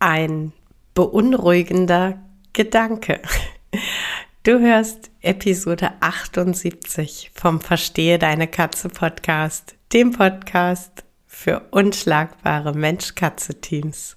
ein beunruhigender Gedanke. Du hörst Episode 78 vom Verstehe deine Katze Podcast, dem Podcast für unschlagbare Mensch-Katze-Teams.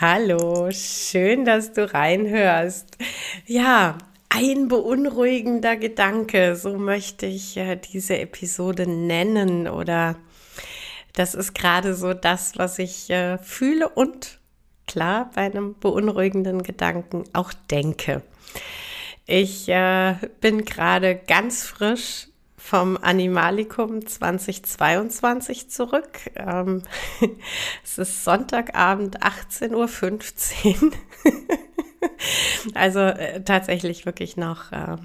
Hallo, schön, dass du reinhörst. Ja, ein beunruhigender Gedanke, so möchte ich äh, diese Episode nennen oder das ist gerade so das, was ich äh, fühle und klar bei einem beunruhigenden Gedanken auch denke. Ich äh, bin gerade ganz frisch vom Animalikum 2022 zurück. Ähm, es ist Sonntagabend 18.15 Uhr. also äh, tatsächlich wirklich noch äh,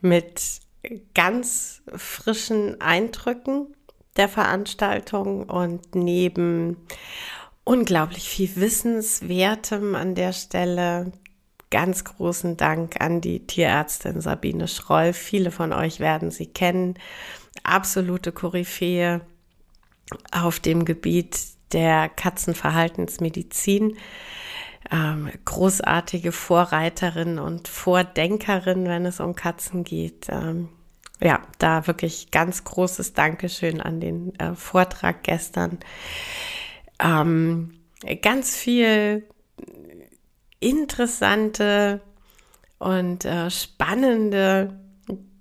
mit ganz frischen Eindrücken der Veranstaltung und neben unglaublich viel Wissenswertem an der Stelle ganz großen Dank an die Tierärztin Sabine Schroll. Viele von euch werden sie kennen. Absolute Koryphäe auf dem Gebiet der Katzenverhaltensmedizin. Ähm, großartige Vorreiterin und Vordenkerin, wenn es um Katzen geht. Ähm, ja, da wirklich ganz großes Dankeschön an den äh, Vortrag gestern. Ähm, ganz viel interessante und äh, spannende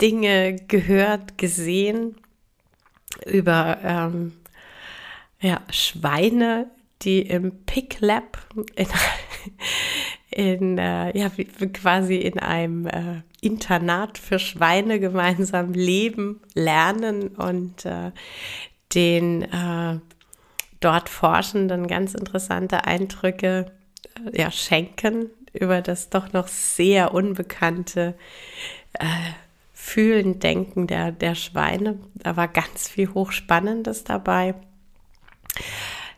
Dinge gehört, gesehen über ähm, ja, Schweine, die im Pick Lab in, in äh, ja, quasi in einem äh, Internat für Schweine gemeinsam leben, lernen und äh, den äh, dort Forschenden ganz interessante Eindrücke ja, schenken über das doch noch sehr unbekannte äh, Fühlen, Denken der, der Schweine. Da war ganz viel Hochspannendes dabei.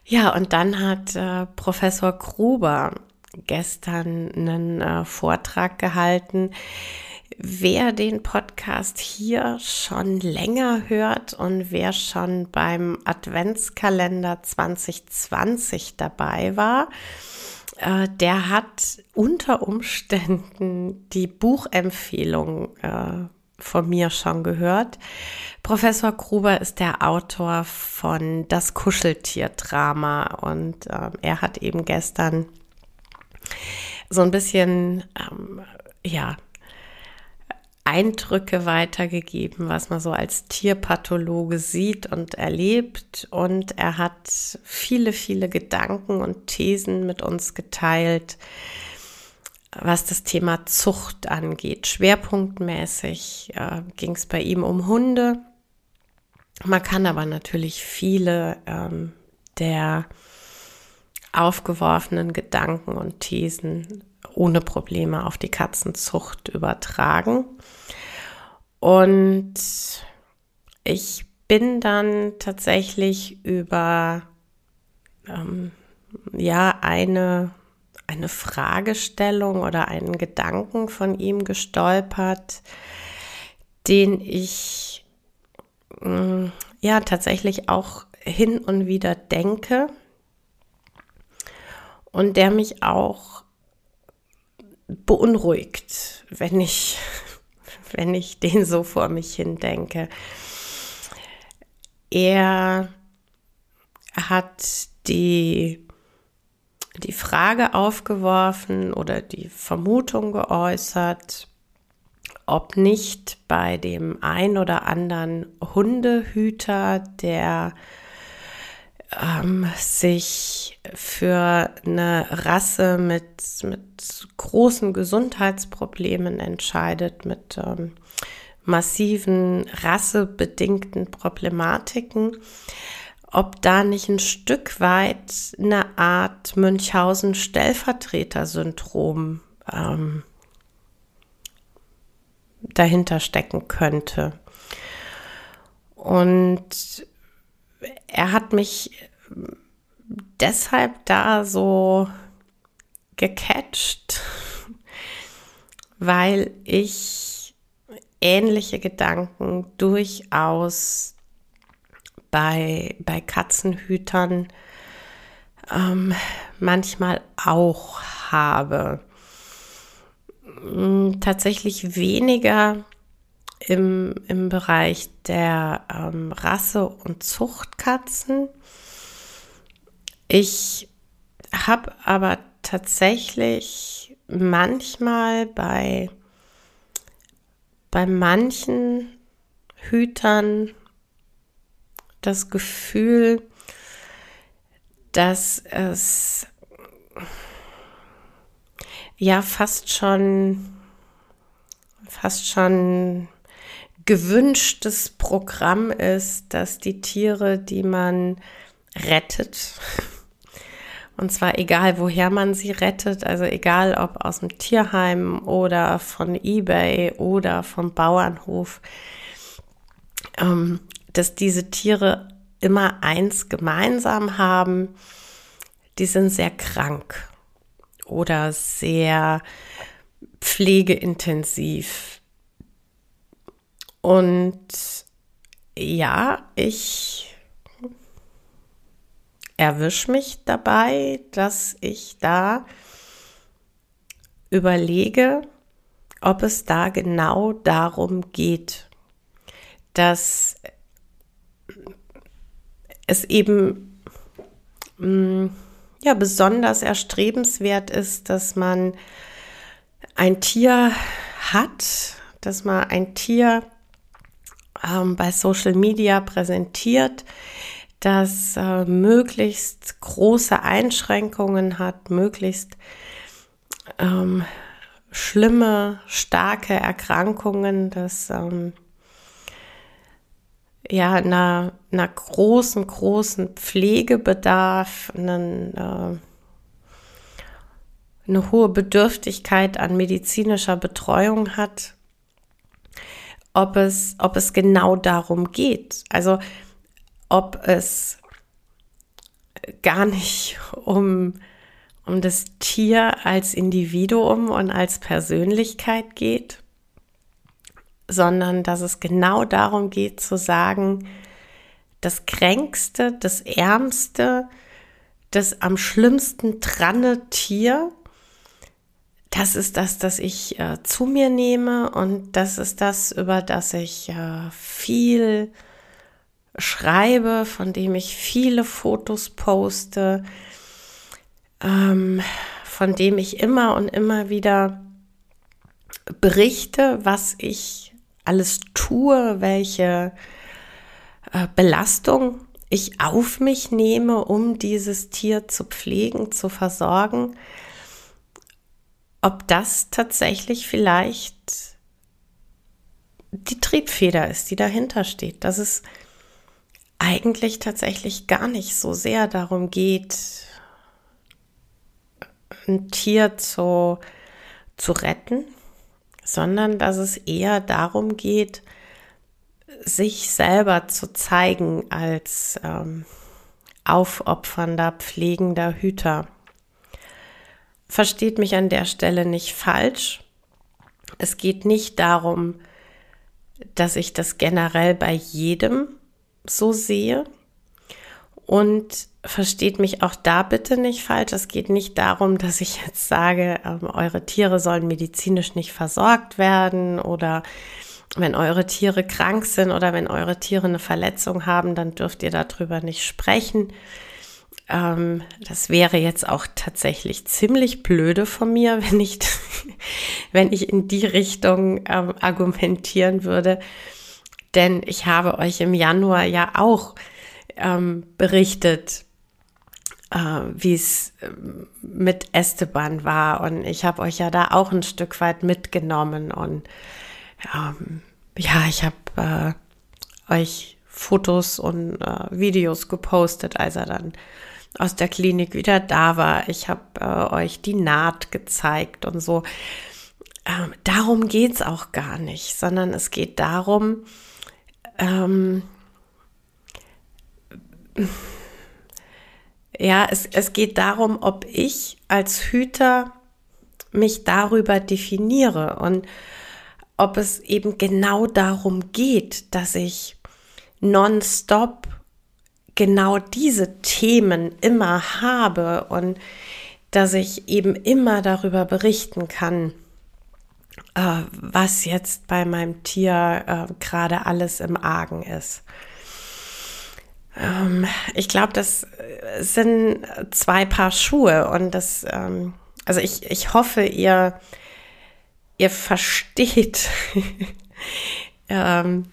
Ja, und dann hat äh, Professor Gruber gestern einen äh, Vortrag gehalten. Wer den Podcast hier schon länger hört und wer schon beim Adventskalender 2020 dabei war, äh, der hat unter Umständen die Buchempfehlung äh, von mir schon gehört. Professor Gruber ist der Autor von Das Kuscheltier-Drama und äh, er hat eben gestern so ein bisschen, ähm, ja, Eindrücke weitergegeben, was man so als Tierpathologe sieht und erlebt. Und er hat viele, viele Gedanken und Thesen mit uns geteilt, was das Thema Zucht angeht. Schwerpunktmäßig äh, ging es bei ihm um Hunde. Man kann aber natürlich viele ähm, der aufgeworfenen Gedanken und Thesen ohne Probleme auf die Katzenzucht übertragen. Und ich bin dann tatsächlich über ähm, ja eine eine Fragestellung oder einen Gedanken von ihm gestolpert, den ich äh, ja tatsächlich auch hin und wieder denke und der mich auch beunruhigt, wenn ich, wenn ich den so vor mich hin denke. Er hat die die Frage aufgeworfen oder die Vermutung geäußert, ob nicht bei dem ein oder anderen Hundehüter, der ähm, sich für eine Rasse mit, mit großen Gesundheitsproblemen entscheidet, mit ähm, massiven rassebedingten Problematiken, ob da nicht ein Stück weit eine Art Münchhausen-Stellvertreter-Syndrom ähm, dahinter stecken könnte. Und er hat mich deshalb da so gecatcht, weil ich ähnliche Gedanken durchaus bei, bei Katzenhütern ähm, manchmal auch habe. Hm, tatsächlich weniger im, im Bereich der ähm, Rasse- und Zuchtkatzen. Ich habe aber tatsächlich manchmal bei, bei manchen Hütern das Gefühl, dass es ja fast schon fast schon gewünschtes Programm ist, dass die Tiere, die man rettet, und zwar egal, woher man sie rettet, also egal ob aus dem Tierheim oder von eBay oder vom Bauernhof, ähm, dass diese Tiere immer eins gemeinsam haben, die sind sehr krank oder sehr pflegeintensiv und ja, ich erwische mich dabei, dass ich da überlege, ob es da genau darum geht, dass es eben mm, ja besonders erstrebenswert ist, dass man ein Tier hat, dass man ein Tier ähm, bei Social Media präsentiert, das äh, möglichst große Einschränkungen hat, möglichst ähm, schlimme, starke Erkrankungen, das ähm, ja einer, einer großen, großen Pflegebedarf, einen, äh, eine hohe Bedürftigkeit an medizinischer Betreuung hat ob es, ob es genau darum geht. Also ob es gar nicht um, um das Tier als Individuum und als Persönlichkeit geht, sondern dass es genau darum geht zu sagen, das kränkste, das ärmste, das am schlimmsten tranne Tier das ist das, das ich äh, zu mir nehme und das ist das, über das ich äh, viel schreibe, von dem ich viele Fotos poste, ähm, von dem ich immer und immer wieder berichte, was ich alles tue, welche äh, Belastung ich auf mich nehme, um dieses Tier zu pflegen, zu versorgen ob das tatsächlich vielleicht die Triebfeder ist, die dahinter steht, dass es eigentlich tatsächlich gar nicht so sehr darum geht, ein Tier zu, zu retten, sondern dass es eher darum geht, sich selber zu zeigen als ähm, aufopfernder, pflegender Hüter versteht mich an der Stelle nicht falsch. Es geht nicht darum, dass ich das generell bei jedem so sehe. Und versteht mich auch da bitte nicht falsch. Es geht nicht darum, dass ich jetzt sage, ähm, eure Tiere sollen medizinisch nicht versorgt werden oder wenn eure Tiere krank sind oder wenn eure Tiere eine Verletzung haben, dann dürft ihr darüber nicht sprechen. Ähm, das wäre jetzt auch tatsächlich ziemlich blöde von mir, wenn ich, wenn ich in die Richtung ähm, argumentieren würde. Denn ich habe euch im Januar ja auch ähm, berichtet, äh, wie es ähm, mit Esteban war. Und ich habe euch ja da auch ein Stück weit mitgenommen. Und ähm, ja, ich habe äh, euch Fotos und äh, Videos gepostet, als er dann aus der Klinik wieder da war. Ich habe äh, euch die Naht gezeigt und so. Ähm, darum geht es auch gar nicht, sondern es geht darum, ähm, ja, es, es geht darum, ob ich als Hüter mich darüber definiere und ob es eben genau darum geht, dass ich nonstop genau diese Themen immer habe und dass ich eben immer darüber berichten kann, äh, was jetzt bei meinem Tier äh, gerade alles im Argen ist. Ähm, ich glaube, das sind zwei Paar Schuhe und das, ähm, also ich, ich hoffe, ihr, ihr versteht, ähm,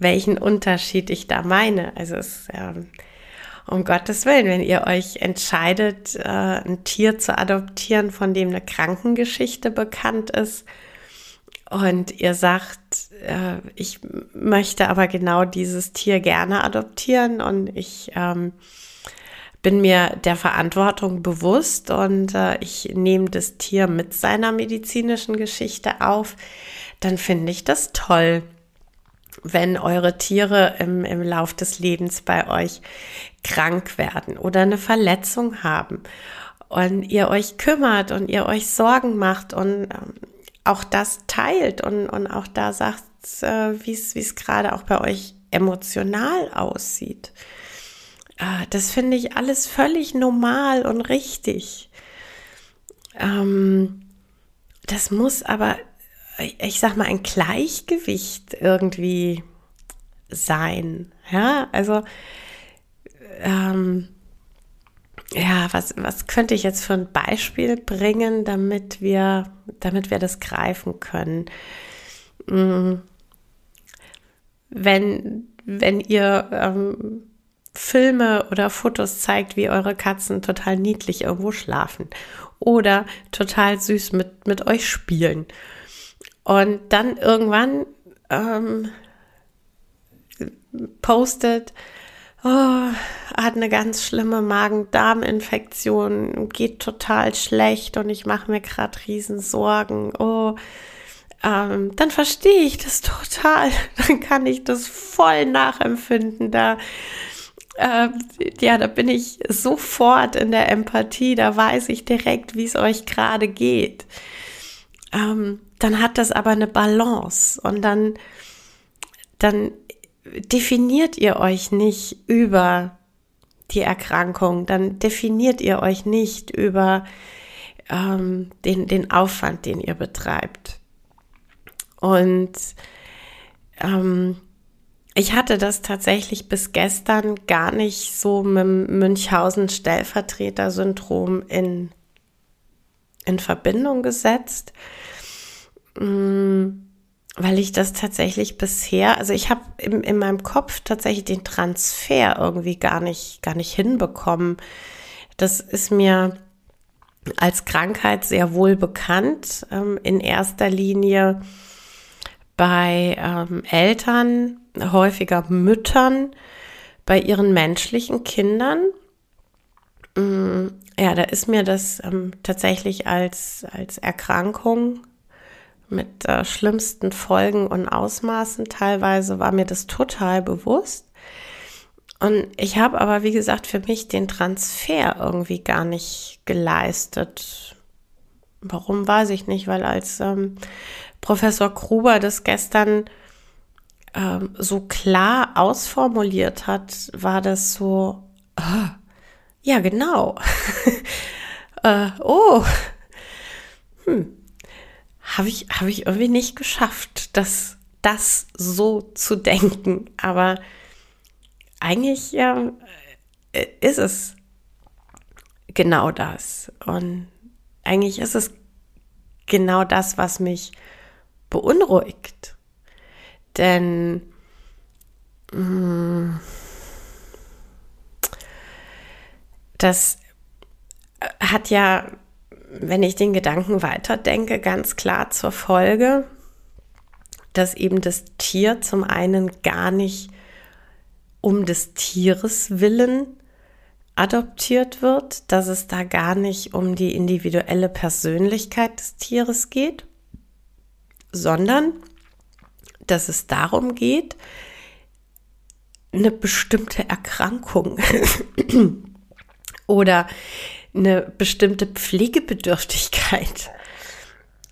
welchen Unterschied ich da meine. Also es, ähm, um Gottes Willen, wenn ihr euch entscheidet, äh, ein Tier zu adoptieren, von dem eine Krankengeschichte bekannt ist, und ihr sagt, äh, ich möchte aber genau dieses Tier gerne adoptieren und ich ähm, bin mir der Verantwortung bewusst und äh, ich nehme das Tier mit seiner medizinischen Geschichte auf, dann finde ich das toll wenn eure Tiere im, im Lauf des Lebens bei euch krank werden oder eine Verletzung haben und ihr euch kümmert und ihr euch Sorgen macht und ähm, auch das teilt und, und auch da sagt, äh, wie es gerade auch bei euch emotional aussieht. Äh, das finde ich alles völlig normal und richtig. Ähm, das muss aber ich sag mal, ein Gleichgewicht irgendwie sein. Ja, also, ähm, ja, was, was könnte ich jetzt für ein Beispiel bringen, damit wir, damit wir das greifen können? Hm. Wenn, wenn ihr ähm, Filme oder Fotos zeigt, wie eure Katzen total niedlich irgendwo schlafen oder total süß mit, mit euch spielen und dann irgendwann ähm, postet, oh, hat eine ganz schlimme Magen-Darm-Infektion, geht total schlecht und ich mache mir gerade riesen Sorgen. Oh, ähm, dann verstehe ich das total. Dann kann ich das voll nachempfinden. Da, äh, ja, da bin ich sofort in der Empathie. Da weiß ich direkt, wie es euch gerade geht. Ähm, dann hat das aber eine Balance und dann, dann definiert ihr euch nicht über die Erkrankung, dann definiert ihr euch nicht über ähm, den, den Aufwand, den ihr betreibt. Und ähm, ich hatte das tatsächlich bis gestern gar nicht so mit dem Münchhausen-Stellvertreter-Syndrom in, in Verbindung gesetzt. Mm, weil ich das tatsächlich bisher, also ich habe in, in meinem Kopf tatsächlich den Transfer irgendwie gar nicht, gar nicht hinbekommen. Das ist mir als Krankheit sehr wohl bekannt, ähm, in erster Linie bei ähm, Eltern, häufiger Müttern, bei ihren menschlichen Kindern. Mm, ja, da ist mir das ähm, tatsächlich als, als Erkrankung mit äh, schlimmsten Folgen und Ausmaßen. Teilweise war mir das total bewusst. Und ich habe aber, wie gesagt, für mich den Transfer irgendwie gar nicht geleistet. Warum weiß ich nicht, weil als ähm, Professor Gruber das gestern ähm, so klar ausformuliert hat, war das so, oh, ja genau. äh, oh, hm, habe ich, hab ich irgendwie nicht geschafft, das, das so zu denken. Aber eigentlich ja, äh, ist es genau das. Und eigentlich ist es genau das, was mich beunruhigt. Denn mh, mm, das hat ja, wenn ich den Gedanken weiterdenke, ganz klar zur Folge, dass eben das Tier zum einen gar nicht um des Tieres willen adoptiert wird, dass es da gar nicht um die individuelle Persönlichkeit des Tieres geht, sondern dass es darum geht, eine bestimmte Erkrankung oder eine bestimmte Pflegebedürftigkeit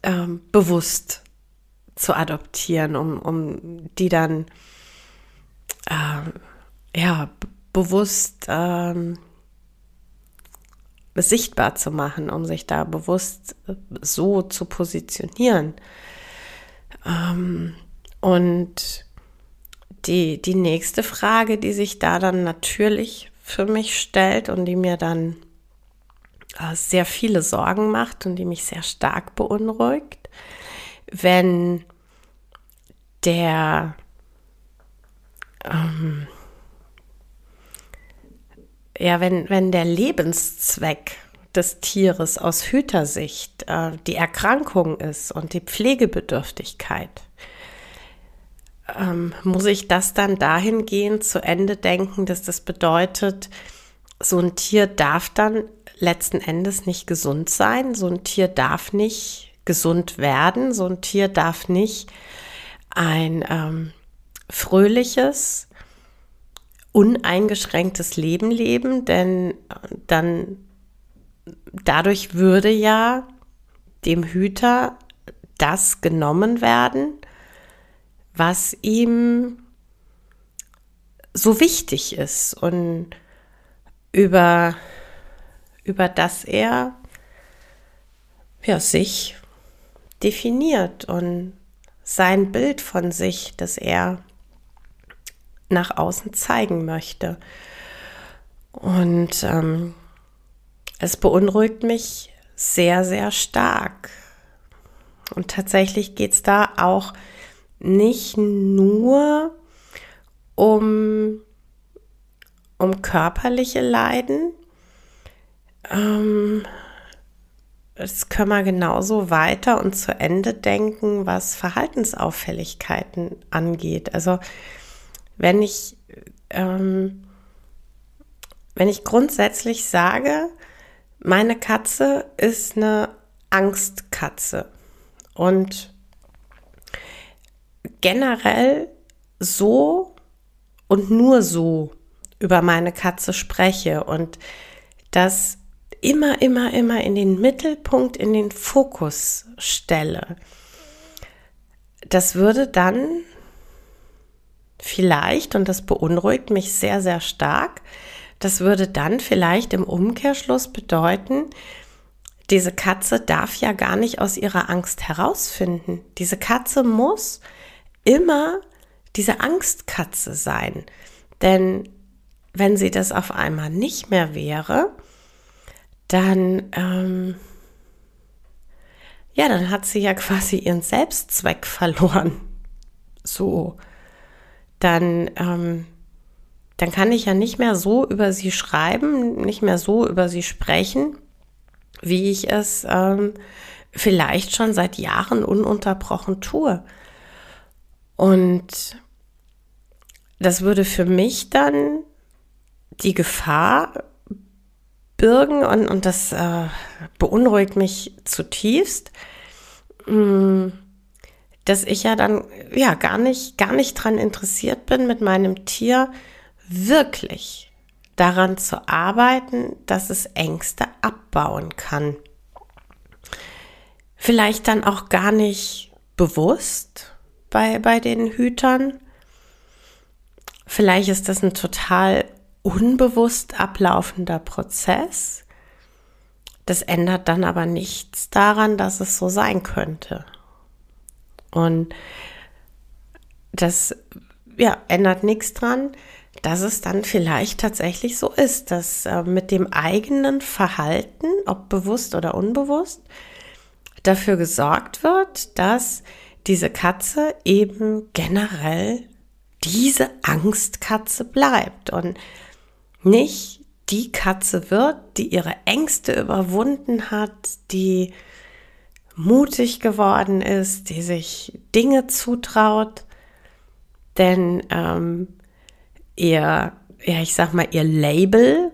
ähm, bewusst zu adoptieren, um, um die dann äh, ja, bewusst ähm, sichtbar zu machen, um sich da bewusst äh, so zu positionieren. Ähm, und die, die nächste Frage, die sich da dann natürlich für mich stellt und die mir dann sehr viele Sorgen macht und die mich sehr stark beunruhigt, wenn der ähm, ja, wenn, wenn der Lebenszweck des Tieres aus Hütersicht äh, die Erkrankung ist und die Pflegebedürftigkeit, ähm, muss ich das dann dahingehend zu Ende denken, dass das bedeutet, so ein Tier darf dann letzten Endes nicht gesund sein, so ein Tier darf nicht gesund werden, so ein Tier darf nicht ein ähm, fröhliches, uneingeschränktes Leben leben, denn dann dadurch würde ja dem Hüter das genommen werden, was ihm so wichtig ist. Und über, über das er ja, sich definiert und sein Bild von sich, das er nach außen zeigen möchte. Und ähm, es beunruhigt mich sehr, sehr stark. Und tatsächlich geht es da auch nicht nur um, um körperliche Leiden. Ähm, das können wir genauso weiter und zu Ende denken, was Verhaltensauffälligkeiten angeht. Also wenn ich, ähm, wenn ich grundsätzlich sage, meine Katze ist eine Angstkatze und generell so und nur so über meine Katze spreche und das immer, immer, immer in den Mittelpunkt, in den Fokus stelle, das würde dann vielleicht, und das beunruhigt mich sehr, sehr stark, das würde dann vielleicht im Umkehrschluss bedeuten, diese Katze darf ja gar nicht aus ihrer Angst herausfinden. Diese Katze muss immer diese Angstkatze sein. Denn wenn sie das auf einmal nicht mehr wäre, dann, ähm, ja, dann hat sie ja quasi ihren Selbstzweck verloren. So dann, ähm, dann kann ich ja nicht mehr so über sie schreiben, nicht mehr so über sie sprechen, wie ich es ähm, vielleicht schon seit Jahren ununterbrochen tue. Und das würde für mich dann die Gefahr birgen und, und das äh, beunruhigt mich zutiefst. Mh, hm, dass ich ja dann ja gar nicht, gar nicht dran interessiert bin, mit meinem Tier wirklich daran zu arbeiten, dass es Ängste abbauen kann. Vielleicht dann auch gar nicht bewusst bei, bei den Hütern. Vielleicht ist das ein total unbewusst ablaufender Prozess. Das ändert dann aber nichts daran, dass es so sein könnte. Und das ja, ändert nichts dran, dass es dann vielleicht tatsächlich so ist, dass äh, mit dem eigenen Verhalten, ob bewusst oder unbewusst, dafür gesorgt wird, dass diese Katze eben generell diese Angstkatze bleibt und nicht die Katze wird, die ihre Ängste überwunden hat, die mutig geworden ist, die sich Dinge zutraut. Denn ähm, ihr, ja, ich sag mal, ihr Label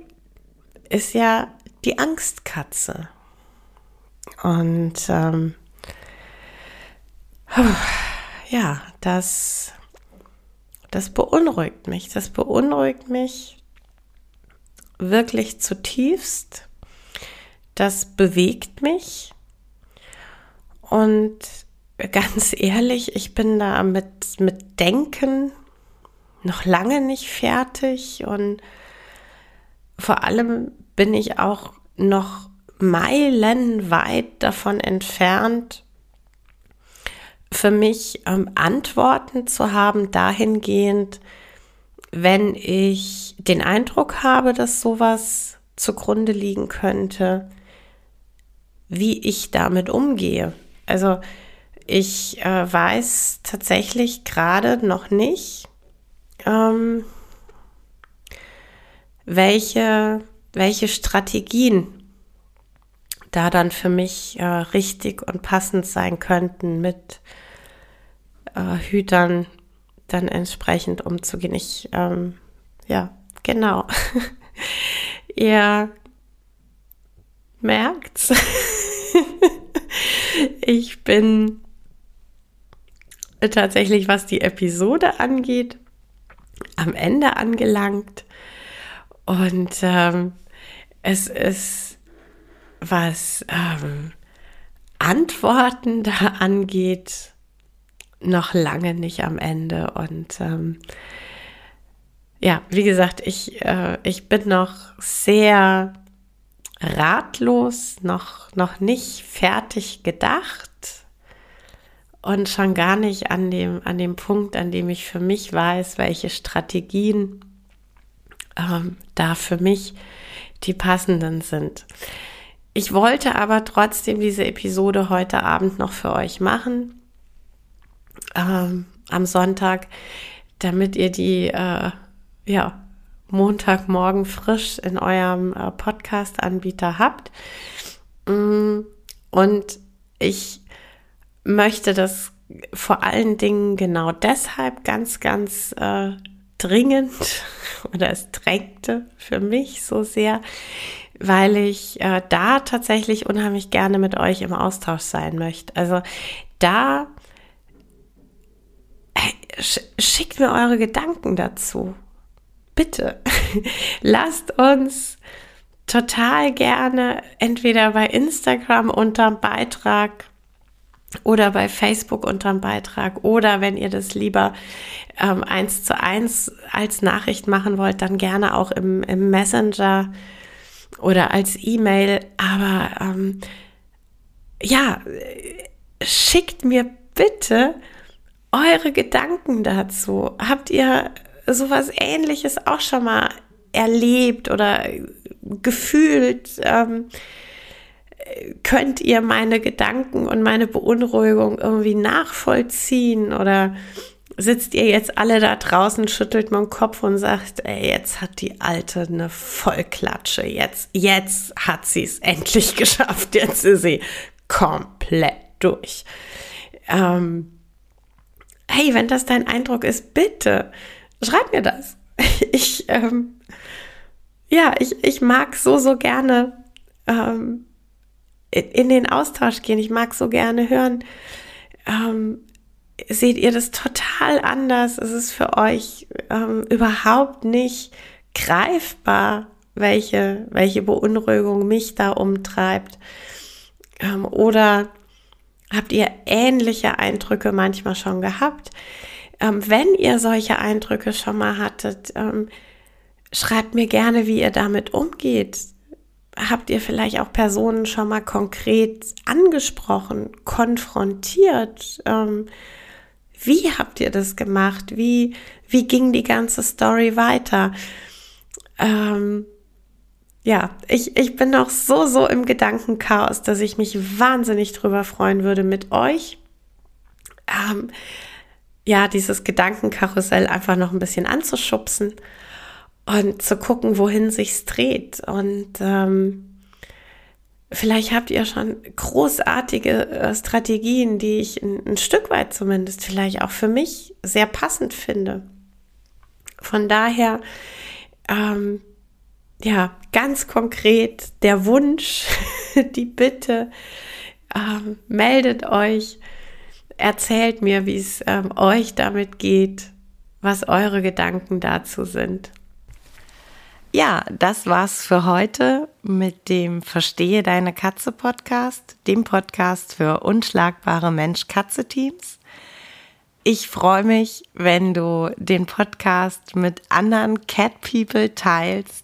ist ja die Angstkatze. Und ähm, ja, das, das beunruhigt mich. Das beunruhigt mich wirklich zutiefst. Das bewegt mich. Und ganz ehrlich, ich bin da mit, mit Denken noch lange nicht fertig und vor allem bin ich auch noch meilenweit davon entfernt, für mich ähm, Antworten zu haben dahingehend, wenn ich den Eindruck habe, dass sowas zugrunde liegen könnte, wie ich damit umgehe. Also ich äh, weiß tatsächlich gerade noch nicht, ähm, welche, welche Strategien da dann für mich äh, richtig und passend sein könnten, mit äh, Hütern dann entsprechend umzugehen. Ich, ähm, ja, genau. Ihr merkt's. ich bin tatsächlich, was die Episode angeht, am Ende angelangt. Und ähm, es ist, was ähm, Antworten da angeht, noch lange nicht am Ende. Und ähm, ja, wie gesagt, ich, äh, ich bin noch sehr ratlos, noch, noch nicht fertig gedacht und schon gar nicht an dem, an dem Punkt, an dem ich für mich weiß, welche Strategien ähm, da für mich die passenden sind. Ich wollte aber trotzdem diese Episode heute Abend noch für euch machen, ähm, am Sonntag, damit ihr die äh, ja, Montagmorgen frisch in eurem äh, Podcast-Anbieter habt. Mm, und ich möchte das vor allen Dingen genau deshalb ganz, ganz äh, dringend oder es drängte für mich so sehr, weil ich äh, da tatsächlich unheimlich gerne mit euch im Austausch sein möchte. Also da schickt mir eure Gedanken dazu. Bitte lasst uns total gerne entweder bei Instagram unter dem Beitrag oder bei Facebook unterm Beitrag oder wenn ihr das lieber ähm, eins zu eins als Nachricht machen wollt, dann gerne auch im, im Messenger oder als E-Mail. Aber ähm, ja, schickt mir bitte eure Gedanken dazu. Habt ihr sowas ähnliches auch schon mal erlebt oder gefühlt? Ähm, könnt ihr meine Gedanken und meine Beunruhigung irgendwie nachvollziehen oder sitzt ihr jetzt alle da draußen, schüttelt man den Kopf und sagt, ey, jetzt hat die Alte eine Vollklatsche, jetzt, jetzt hat sie es endlich geschafft, jetzt ist sie komplett durch. Ähm, hey, wenn das dein Eindruck ist, bitte schreib mir das. Ich, ähm, ja, ich, ich mag so, so gerne ähm, in den Austausch gehen. Ich mag so gerne hören. Ähm, seht ihr das total anders? Es ist für euch ähm, überhaupt nicht greifbar, welche, welche Beunruhigung mich da umtreibt. Ähm, oder habt ihr ähnliche Eindrücke manchmal schon gehabt? Ähm, wenn ihr solche Eindrücke schon mal hattet, ähm, schreibt mir gerne, wie ihr damit umgeht habt ihr vielleicht auch Personen schon mal konkret angesprochen, konfrontiert? Ähm, Wie habt ihr das gemacht? Wie, wie ging die ganze Story weiter? Ähm, ja, ich, ich bin noch so, so im Gedankenchaos, dass ich mich wahnsinnig drüber freuen würde mit euch. Ähm, ja, dieses Gedankenkarussell einfach noch ein bisschen anzuschubsen und zu gucken, wohin sich's dreht. Und ähm, vielleicht habt ihr schon großartige äh, Strategien, die ich ein, ein Stück weit zumindest vielleicht auch für mich sehr passend finde. Von daher, ähm, ja, ganz konkret der Wunsch, die Bitte, ähm, meldet euch, erzählt mir, wie es ähm, euch damit geht, was eure Gedanken dazu sind. Ja, das war's für heute mit dem Verstehe deine Katze Podcast, dem Podcast für unschlagbare Mensch-Katze-Teams. Ich freue mich, wenn du den Podcast mit anderen Cat People teilst